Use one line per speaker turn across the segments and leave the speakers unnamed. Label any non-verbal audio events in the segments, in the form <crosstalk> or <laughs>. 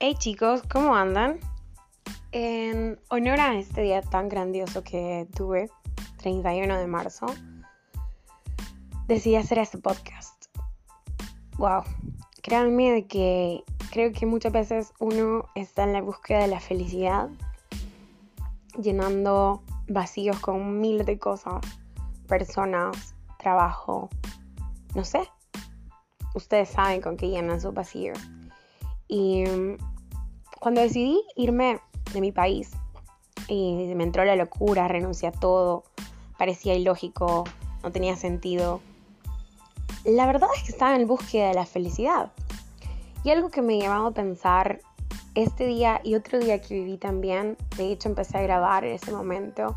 Hey chicos, ¿cómo andan? En honor a este día tan grandioso que tuve, 31 de marzo, decidí hacer este podcast. Wow, créanme que creo que muchas veces uno está en la búsqueda de la felicidad, llenando vacíos con miles de cosas, personas, trabajo, no sé. Ustedes saben con qué llenan sus vacíos. Y mm, cuando decidí irme de mi país y me entró la locura, renuncié a todo, parecía ilógico, no tenía sentido. La verdad es que estaba en búsqueda de la felicidad. Y algo que me llevaba a pensar este día y otro día que viví también, de hecho empecé a grabar en ese momento,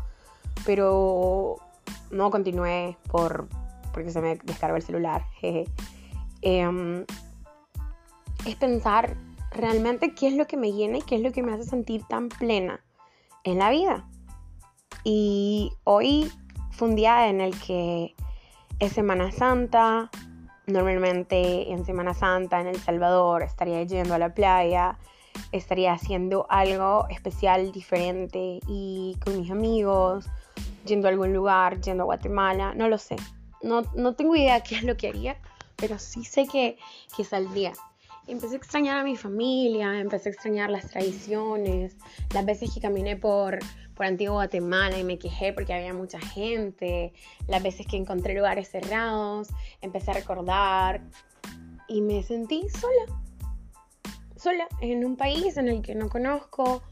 pero no continué por, porque se me descargó el celular. <laughs> Em, es pensar realmente qué es lo que me llena y qué es lo que me hace sentir tan plena en la vida. Y hoy fue un día en el que es Semana Santa. Normalmente en Semana Santa en El Salvador estaría yendo a la playa, estaría haciendo algo especial, diferente y con mis amigos, yendo a algún lugar, yendo a Guatemala, no lo sé. No, no tengo idea qué es lo que haría, pero sí sé que, que saldría empecé a extrañar a mi familia, empecé a extrañar las tradiciones, las veces que caminé por, por Antigua Guatemala y me quejé porque había mucha gente, las veces que encontré lugares cerrados, empecé a recordar y me sentí sola, sola, en un país en el que no conozco,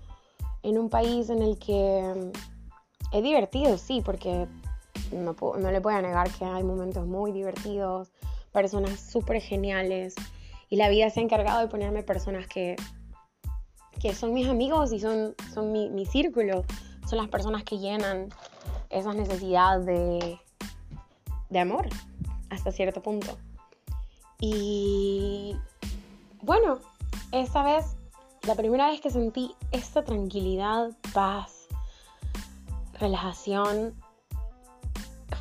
en un país en el que mm, es divertido, sí, porque no, no le puedo negar que hay momentos muy divertidos, personas súper geniales y la vida se ha encargado de ponerme personas que, que son mis amigos y son, son mi, círculo. Son las personas que llenan esa necesidad de, de amor hasta cierto punto. Y bueno, esta vez, la primera vez que sentí esta tranquilidad, paz, relajación,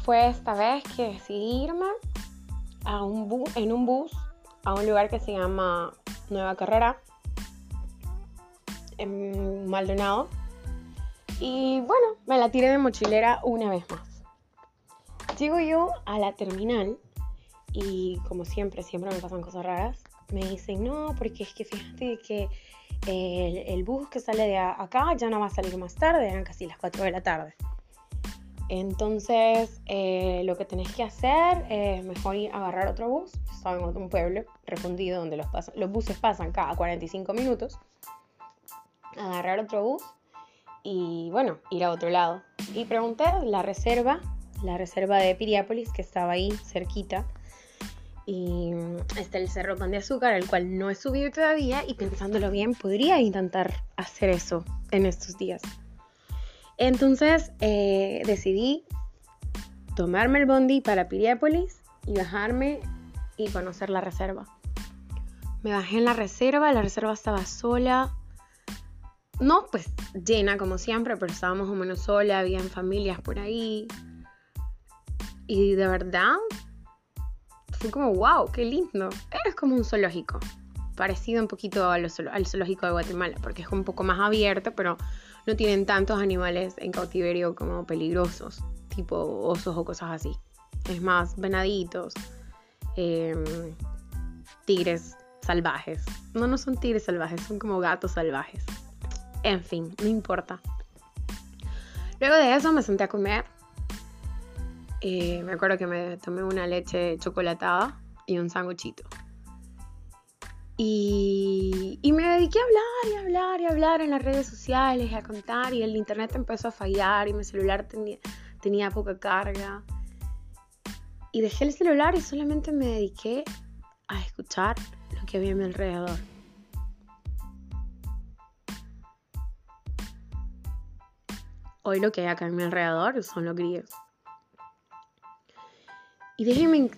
fue esta vez que decidí irme a un en un bus a un lugar que se llama Nueva Carrera, en Maldonado. Y bueno, me la tiré de mochilera una vez más. Llego yo a la terminal y como siempre, siempre me pasan cosas raras. Me dicen, no, porque es que fíjate que el, el bus que sale de acá ya no va a salir más tarde, eran casi las 4 de la tarde. Entonces, eh, lo que tenés que hacer es mejor ir a agarrar otro bus. Estaba en un pueblo refundido donde los, buses pasan cada 45 minutos. Agarrar otro bus y, bueno, ir a otro lado. Y pregunté la reserva, la reserva de Piriápolis, que estaba ahí cerquita. Y está el Cerro Pan de Azúcar, al cual no he subido todavía. Y pensándolo bien, podría intentar hacer eso en estos días. Entonces eh, decidí tomarme el bondi para Piriápolis y bajarme y conocer la reserva. Me bajé en la reserva, la reserva estaba sola. No, pues llena como siempre, pero estaba más o menos sola, habían familias por ahí. Y de verdad, fue como, wow, qué lindo. Es como un zoológico, parecido un poquito al zoológico de Guatemala, porque es un poco más abierto, pero no tienen tantos animales en cautiverio como peligrosos, tipo osos o cosas así. Es más, venaditos, em, tigres salvajes. No, no son tigres salvajes, son como gatos salvajes. En fin, no importa. Luego de eso me senté a comer. Eh, me acuerdo que me tomé una leche chocolatada y un sanguchito. Y, me dediqué a hablar y hablar y hablar en las redes sociales, a contar, y el internet empezó a fallar y mi celular tenía, tenía poca carga. Y dejé el celular y solamente me dediqué a escuchar lo que había a mi alrededor. Hoy lo que hay acá a mi alrededor son los grillos. Y déjenme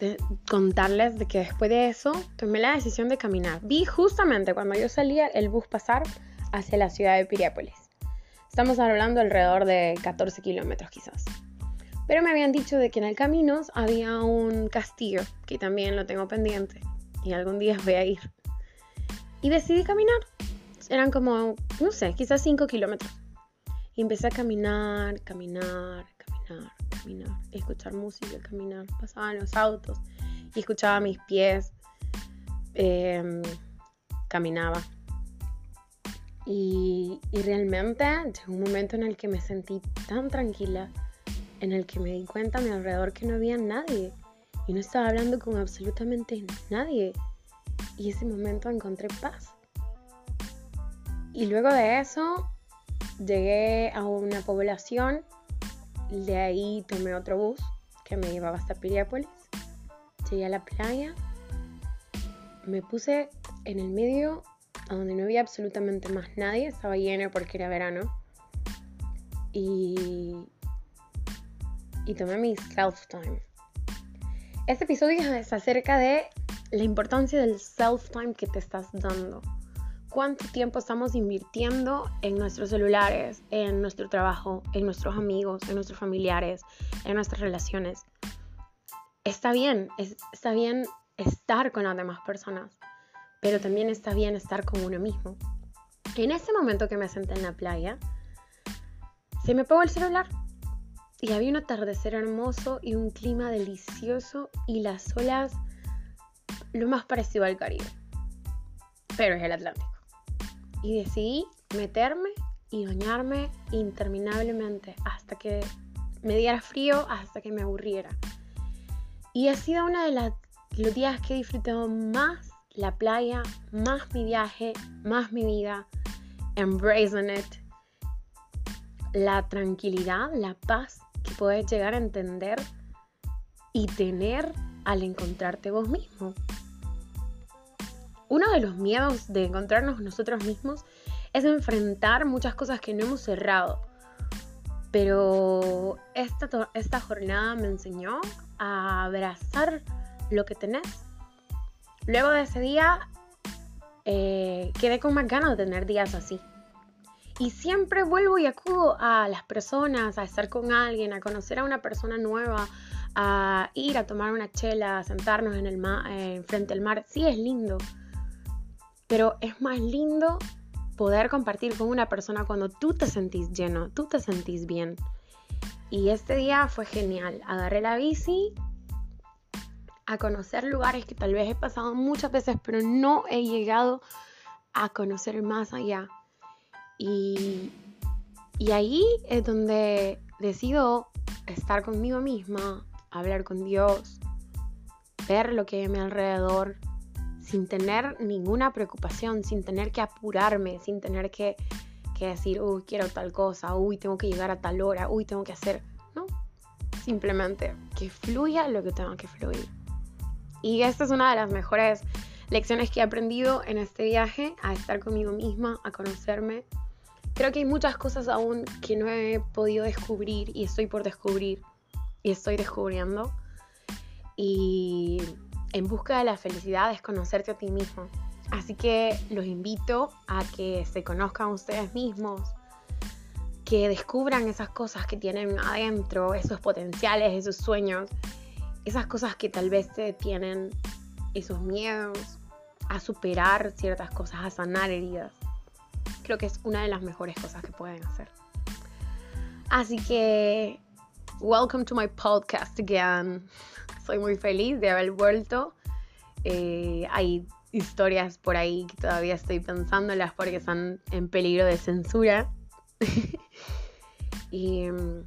contarles de que después de eso tomé la decisión de caminar. Vi justamente cuando yo salía el bus pasar hacia la ciudad de Piriápolis. Estamos hablando alrededor de 14 kilómetros quizás. Pero me habían dicho de que en el camino había un castillo, que también lo tengo pendiente. Y algún día voy a ir. Y decidí caminar. Eran como, no sé, quizás 5 kilómetros. Y empecé a caminar, caminar, caminar, escuchar música, caminar. Pasaban los autos y escuchaba mis pies. Em, caminaba. Y, y realmente llegó un momento en el que me sentí tan tranquila, en el que me di cuenta a mi alrededor que no había nadie. Y no estaba hablando con absolutamente nadie. Y ese momento encontré paz. Y luego de eso llegué a una población, de ahí tomé otro bus que me llevaba hasta Piriápolis, llegué a la playa, me puse en el medio donde no había absolutamente más nadie, estaba lleno porque era verano, y, y tomé mi self-time. Este episodio es acerca de la importancia del self-time que te estás dando cuánto tiempo estamos invirtiendo en nuestros celulares, en nuestro trabajo, en nuestros amigos, en nuestros familiares, en nuestras relaciones. Está bien, está bien estar con las demás personas, pero también está bien estar con uno mismo. En ese momento que me senté en la playa, se me pegó el celular y había un atardecer hermoso y un clima delicioso y las olas lo más parecido al Caribe, pero es el Atlántico y decidí meterme y bañarme interminablemente hasta que me diera frío, hasta que me aburriera. Y ha sido uno de los días que he disfrutado más la playa, más mi viaje, más mi vida, embracing it, la tranquilidad, la paz que puedes llegar a entender y tener al encontrarte vos mismo uno de los miedos de encontrarnos nosotros mismos es enfrentar muchas cosas que no hemos cerrado. Pero esta, esta jornada me enseñó a abrazar lo que tenés. Luego de ese día eh, quedé con más ganas de tener días así. Y siempre vuelvo y acudo a las personas, a estar con alguien, a conocer a una persona nueva, a ir a tomar una chela, a sentarnos en el mar, eh, frente al mar. Sí es lindo, pero es más lindo poder compartir con una persona cuando tú te sentís lleno, tú te sentís bien. Y este día fue genial. Agarré la bici a conocer lugares que tal vez he pasado muchas veces, pero no he llegado a conocer más allá. Y, y ahí es donde decido estar conmigo misma, hablar con Dios, ver lo que hay a mi alrededor, sin tener ninguna preocupación, sin tener que apurarme, sin tener que, decir, uy, quiero tal cosa, uy, tengo que llegar a tal hora, uy, tengo que hacer. No, simplemente que fluya lo que tenga que fluir. Y esta es una de las mejores lecciones que he aprendido en este viaje, a estar conmigo misma, a conocerme. Creo que hay muchas cosas aún que no he podido descubrir y estoy por descubrir y estoy descubriendo. Y en busca de la felicidad es conocerte a ti mismo. Así que los invito a que se conozcan ustedes mismos, que descubran esas cosas que tienen adentro, esos potenciales, esos sueños, esas cosas que tal vez te tienen, esos miedos a superar ciertas cosas, a sanar heridas. Creo que es una de las mejores cosas que pueden hacer. Así que, welcome to my podcast again. Soy muy feliz de haber vuelto. Eh, hay historias por ahí que todavía estoy pensándolas porque están en peligro de censura. <laughs> y mm,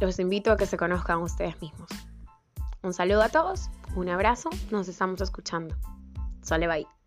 los invito a que se conozcan ustedes mismos. Un saludo a todos, un abrazo, nos estamos escuchando. Sole bye.